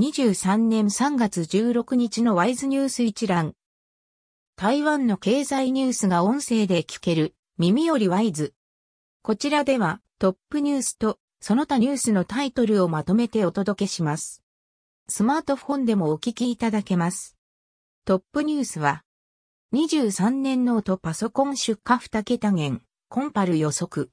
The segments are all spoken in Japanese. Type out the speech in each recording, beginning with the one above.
2023年3月16日のワイズニュース一覧。台湾の経済ニュースが音声で聞ける耳よりワイズ。こちらではトップニュースとその他ニュースのタイトルをまとめてお届けします。スマートフォンでもお聞きいただけます。トップニュースは23年ノートパソコン出荷2桁減、コンパル予測。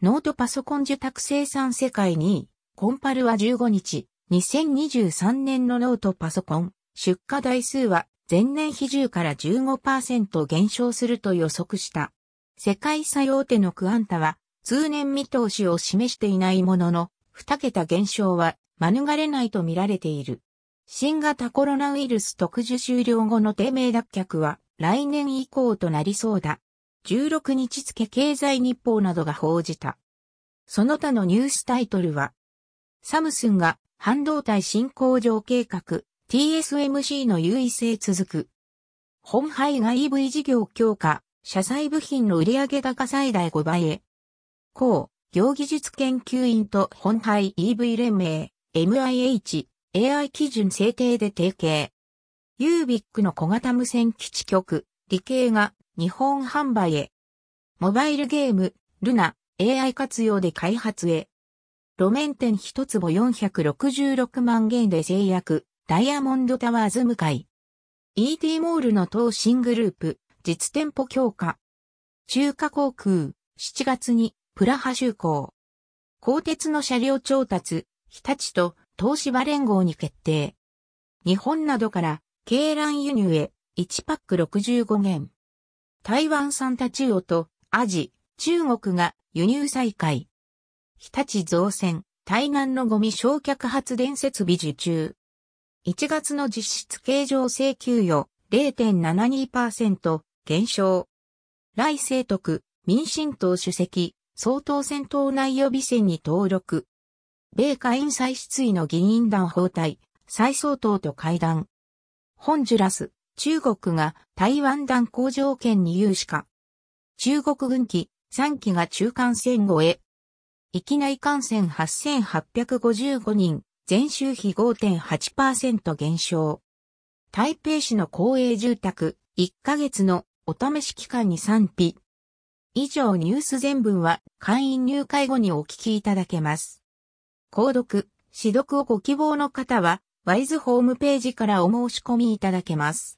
ノートパソコン受託生産世界2位、コンパルは15日、2023年のノートパソコン出荷台数は前年比重から15%減少すると予測した。世界最大手のクアンタは通年見通しを示していないものの、二桁減少は免れないと見られている。新型コロナウイルス特需終了後の低迷脱却は来年以降となりそうだ。16日付経済日報などが報じた。その他のニュースタイトルは、サムスンが半導体新工場計画 TSMC の優位性続く。本廃が EV 事業強化、車載部品の売上高最大5倍へ。高、業技術研究員と本廃 EV 連盟、MIH、AI 基準制定で提携。ユービックの小型無線基地局、理系が日本販売へ。モバイルゲーム、ルナ、AI 活用で開発へ。路面店一坪466万元で制約。ダイヤモンドタワーズ向かい。ET モールの当新グループ、実店舗強化。中華航空、7月に、プラハ就航。鋼鉄の車両調達、日立と東芝連合に決定。日本などから、鶏卵輸入へ、1パック65元。台湾産タチウオと、アジ、中国が輸入再開。日立造船、対岸のゴミ焼却発電設備受注。1月の実質経常請求与0.72%減少。来清徳、民進党主席、総統選党内予備選に登録。米下院再出位の議員団法隊、再総統と会談。ホンジュラス、中国が台湾断交条件に有志か。中国軍機3機が中間線越え。域内感染8855人、前週比5.8%減少。台北市の公営住宅1ヶ月のお試し期間に賛否。以上ニュース全文は会員入会後にお聞きいただけます。購読、指読をご希望の方は、ワイズホームページからお申し込みいただけます。